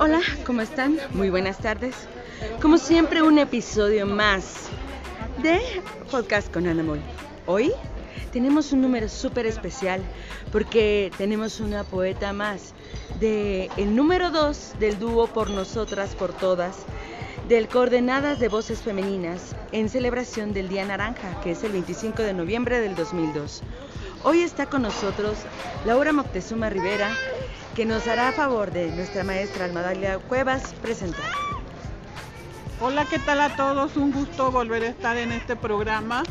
Hola, ¿cómo están? Muy buenas tardes. Como siempre, un episodio más de Podcast con Ana Moll. Hoy tenemos un número súper especial porque tenemos una poeta más de el número 2 del dúo Por Nosotras, por Todas, del Coordenadas de Voces Femeninas en celebración del Día Naranja, que es el 25 de noviembre del 2002. Hoy está con nosotros Laura Moctezuma Rivera, que nos hará a favor de nuestra maestra Almadalia Cuevas presentar. Hola, ¿qué tal a todos? Un gusto volver a estar en este programa,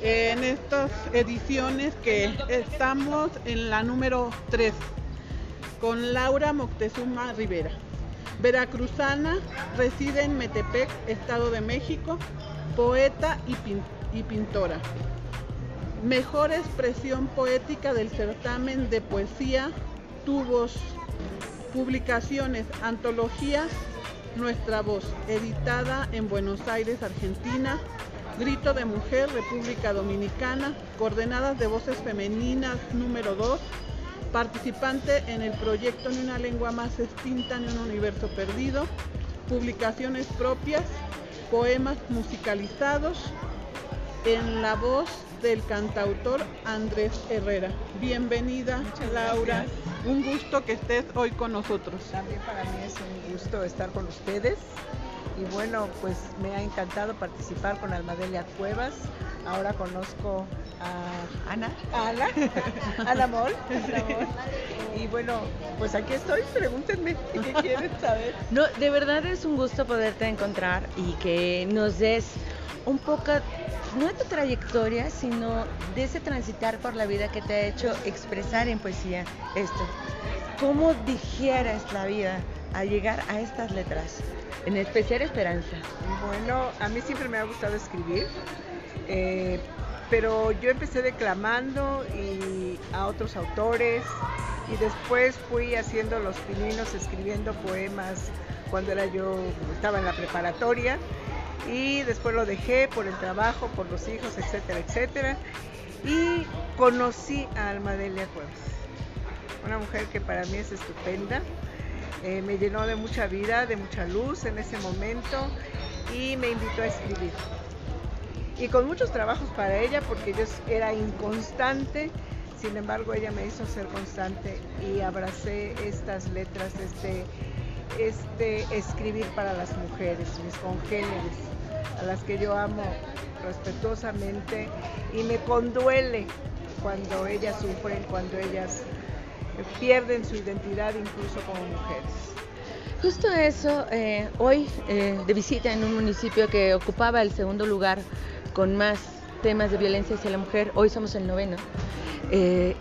en estas ediciones que estamos en la número 3, con Laura Moctezuma Rivera. Veracruzana, reside en Metepec, Estado de México, poeta y, y pintora. Mejor expresión poética del certamen de poesía tubos, publicaciones, antologías, Nuestra Voz, editada en Buenos Aires, Argentina, Grito de Mujer, República Dominicana, Coordenadas de Voces Femeninas número 2, participante en el proyecto Ni una lengua más extinta ni un universo perdido, publicaciones propias, poemas musicalizados en la voz del cantautor Andrés Herrera. Bienvenida, Laura. Un gusto que estés hoy con nosotros. También para mí es un gusto estar con ustedes. Y bueno, pues me ha encantado participar con Almadelia Cuevas. Ahora conozco a Ana. Ana, Ana Mol. Y bueno, pues aquí estoy, pregúntenme qué quieren saber. No, de verdad es un gusto poderte encontrar y que nos des un poco no de tu trayectoria, sino de ese transitar por la vida que te ha hecho expresar en poesía esto. ¿Cómo digieras la vida a llegar a estas letras? En especial Esperanza. Bueno, a mí siempre me ha gustado escribir, eh, pero yo empecé declamando y a otros autores y después fui haciendo los pininos, escribiendo poemas cuando era yo, estaba en la preparatoria y después lo dejé por el trabajo, por los hijos, etcétera, etcétera. Y conocí a Almadelia Cuevas, una mujer que para mí es estupenda, eh, me llenó de mucha vida, de mucha luz en ese momento y me invitó a escribir. Y con muchos trabajos para ella porque yo era inconstante, sin embargo ella me hizo ser constante y abracé estas letras, este, este escribir para las mujeres, mis congéneres a las que yo amo respetuosamente y me conduele cuando ellas sufren, cuando ellas pierden su identidad incluso como mujeres. Justo eso, eh, hoy eh, de visita en un municipio que ocupaba el segundo lugar con más temas de violencia hacia la mujer, hoy somos el noveno, eh,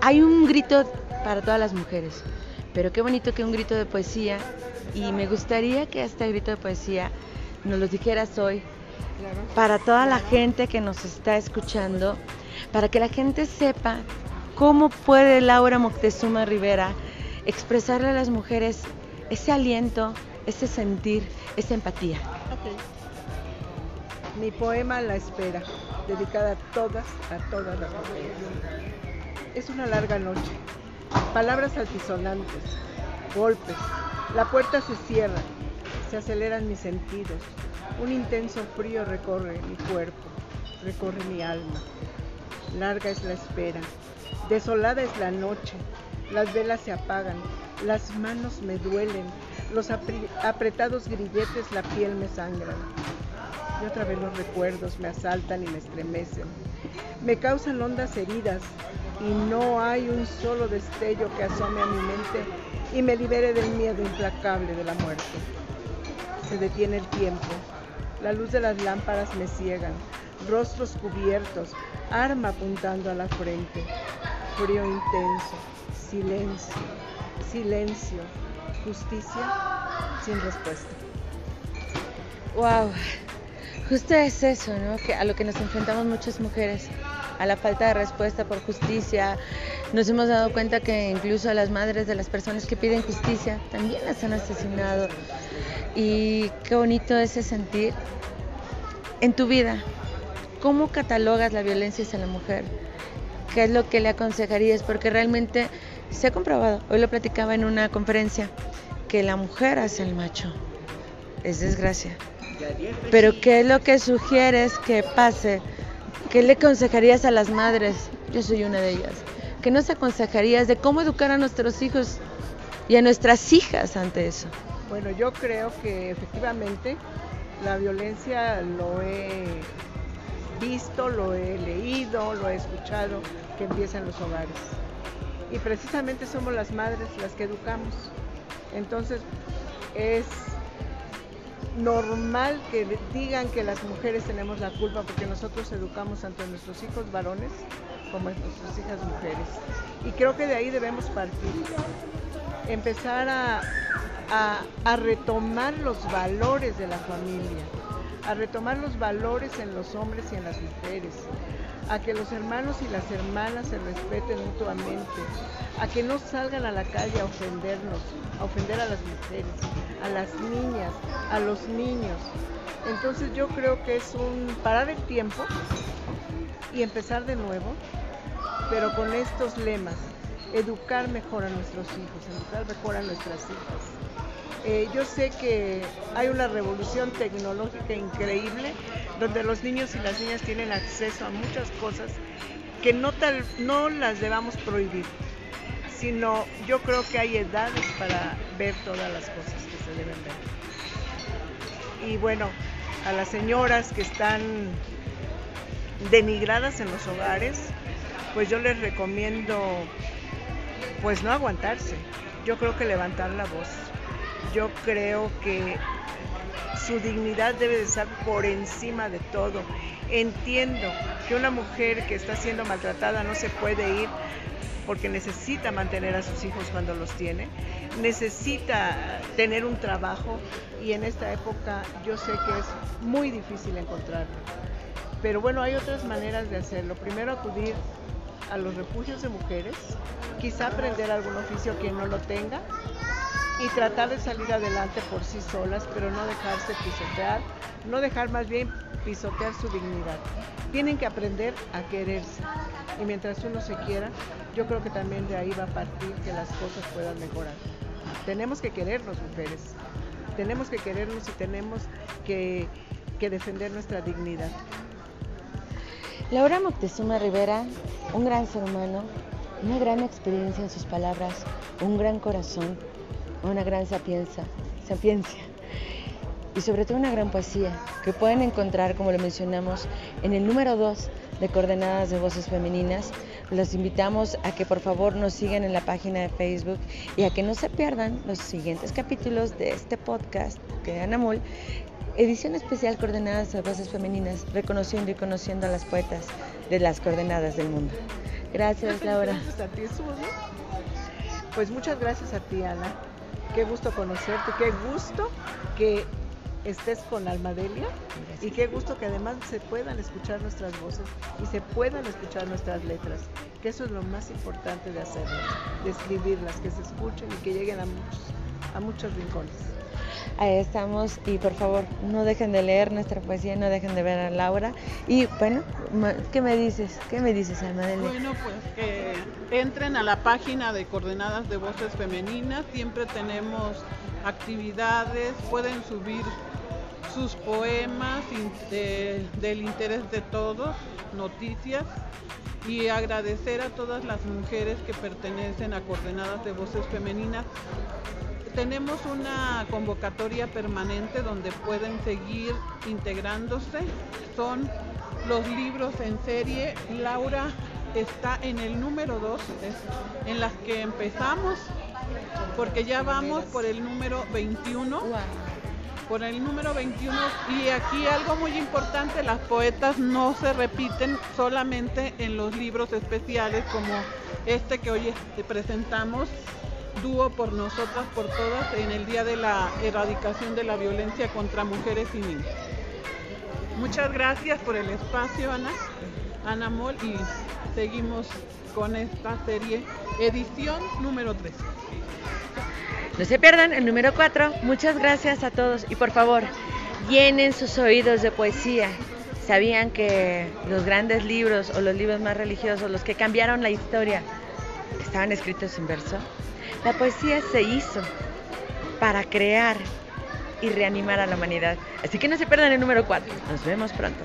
hay un grito para todas las mujeres, pero qué bonito que un grito de poesía y me gustaría que este grito de poesía nos lo dijeras hoy, para toda la gente que nos está escuchando, para que la gente sepa cómo puede Laura Moctezuma Rivera expresarle a las mujeres ese aliento, ese sentir, esa empatía. Mi poema La espera, dedicada a todas, a todas las mujeres. Es una larga noche, palabras altisonantes, golpes, la puerta se cierra, se aceleran mis sentidos. Un intenso frío recorre mi cuerpo, recorre mi alma. Larga es la espera, desolada es la noche. Las velas se apagan, las manos me duelen, los apretados grilletes la piel me sangran. Y otra vez los recuerdos me asaltan y me estremecen. Me causan hondas heridas y no hay un solo destello que asome a mi mente y me libere del miedo implacable de la muerte. Se detiene el tiempo. La luz de las lámparas me ciegan. Rostros cubiertos, arma apuntando a la frente. Frío intenso, silencio, silencio, justicia sin respuesta. Wow, justo es eso, ¿no? Que a lo que nos enfrentamos muchas mujeres, a la falta de respuesta por justicia. Nos hemos dado cuenta que incluso a las madres de las personas que piden justicia también las han asesinado y qué bonito ese sentir. En tu vida, ¿cómo catalogas la violencia hacia la mujer? ¿Qué es lo que le aconsejarías? Porque realmente se ha comprobado, hoy lo platicaba en una conferencia, que la mujer hace el macho. Es desgracia. Pero ¿qué es lo que sugieres que pase? ¿Qué le aconsejarías a las madres? Yo soy una de ellas. ¿Qué nos aconsejarías de cómo educar a nuestros hijos y a nuestras hijas ante eso? Bueno, yo creo que efectivamente la violencia lo he visto, lo he leído, lo he escuchado, que empieza en los hogares. Y precisamente somos las madres las que educamos. Entonces es normal que digan que las mujeres tenemos la culpa porque nosotros educamos tanto a nuestros hijos varones como a nuestras hijas mujeres. Y creo que de ahí debemos partir. Empezar a, a retomar los valores de la familia, a retomar los valores en los hombres y en las mujeres, a que los hermanos y las hermanas se respeten mutuamente, a que no salgan a la calle a ofendernos, a ofender a las mujeres, a las niñas, a los niños. Entonces yo creo que es un parar el tiempo y empezar de nuevo, pero con estos lemas, educar mejor a nuestros hijos, educar mejor a nuestras hijas. Eh, yo sé que hay una revolución tecnológica increíble donde los niños y las niñas tienen acceso a muchas cosas que no, tal, no las debamos prohibir, sino yo creo que hay edades para ver todas las cosas que se deben ver. Y bueno, a las señoras que están denigradas en los hogares, pues yo les recomiendo pues no aguantarse, yo creo que levantar la voz yo creo que su dignidad debe de estar por encima de todo. Entiendo que una mujer que está siendo maltratada no se puede ir porque necesita mantener a sus hijos cuando los tiene, necesita tener un trabajo y en esta época yo sé que es muy difícil encontrarlo. Pero bueno, hay otras maneras de hacerlo. Primero acudir a los refugios de mujeres, quizá aprender algún oficio quien no lo tenga, y tratar de salir adelante por sí solas, pero no dejarse pisotear, no dejar más bien pisotear su dignidad. Tienen que aprender a quererse y mientras uno se quiera, yo creo que también de ahí va a partir que las cosas puedan mejorar. Tenemos que querernos, mujeres, tenemos que querernos y tenemos que, defender nuestra dignidad. Laura Moctezuma Rivera, un gran ser humano, una gran experiencia en sus palabras, un gran corazón, una gran sapiencia, sapiencia y sobre todo una gran poesía que pueden encontrar, como lo mencionamos, en el número 2 de Coordenadas de Voces Femeninas. Los invitamos a que por favor nos sigan en la página de Facebook y a que no se pierdan los siguientes capítulos de este podcast de Anamul, edición especial Coordenadas de Voces Femeninas, reconociendo y conociendo a las poetas de las coordenadas del mundo. Gracias, Laura. Gracias a ti, Pues muchas gracias a ti, Ana qué gusto conocerte, qué gusto que estés con Almadelia y qué gusto que además se puedan escuchar nuestras voces y se puedan escuchar nuestras letras, que eso es lo más importante de hacerlo, de escribirlas, que se escuchen y que lleguen a muchos, a muchos rincones. Ahí estamos y por favor no dejen de leer nuestra poesía, no dejen de ver a Laura. Y bueno, ¿qué me dices? ¿Qué me dices, Almadelia? Bueno, pues que entren a la página de Coordenadas de Voces Femeninas, siempre tenemos actividades, pueden subir sus poemas del interés de todos, noticias y agradecer a todas las mujeres que pertenecen a Coordenadas de Voces Femeninas tenemos una convocatoria permanente donde pueden seguir integrándose. Son los libros en serie. Laura está en el número 2, en las que empezamos, porque ya vamos por el número 21. Por el número 21. Y aquí algo muy importante, las poetas no se repiten solamente en los libros especiales como este que hoy presentamos dúo por nosotras, por todas, en el Día de la Erradicación de la Violencia contra Mujeres y Niños. Muchas gracias por el espacio, Ana, Ana Mol, y seguimos con esta serie, edición número 3. No se pierdan el número 4. Muchas gracias a todos y por favor, llenen sus oídos de poesía. ¿Sabían que los grandes libros o los libros más religiosos, los que cambiaron la historia, estaban escritos en verso? La poesía se hizo para crear y reanimar a la humanidad. Así que no se pierdan el número 4. Nos vemos pronto.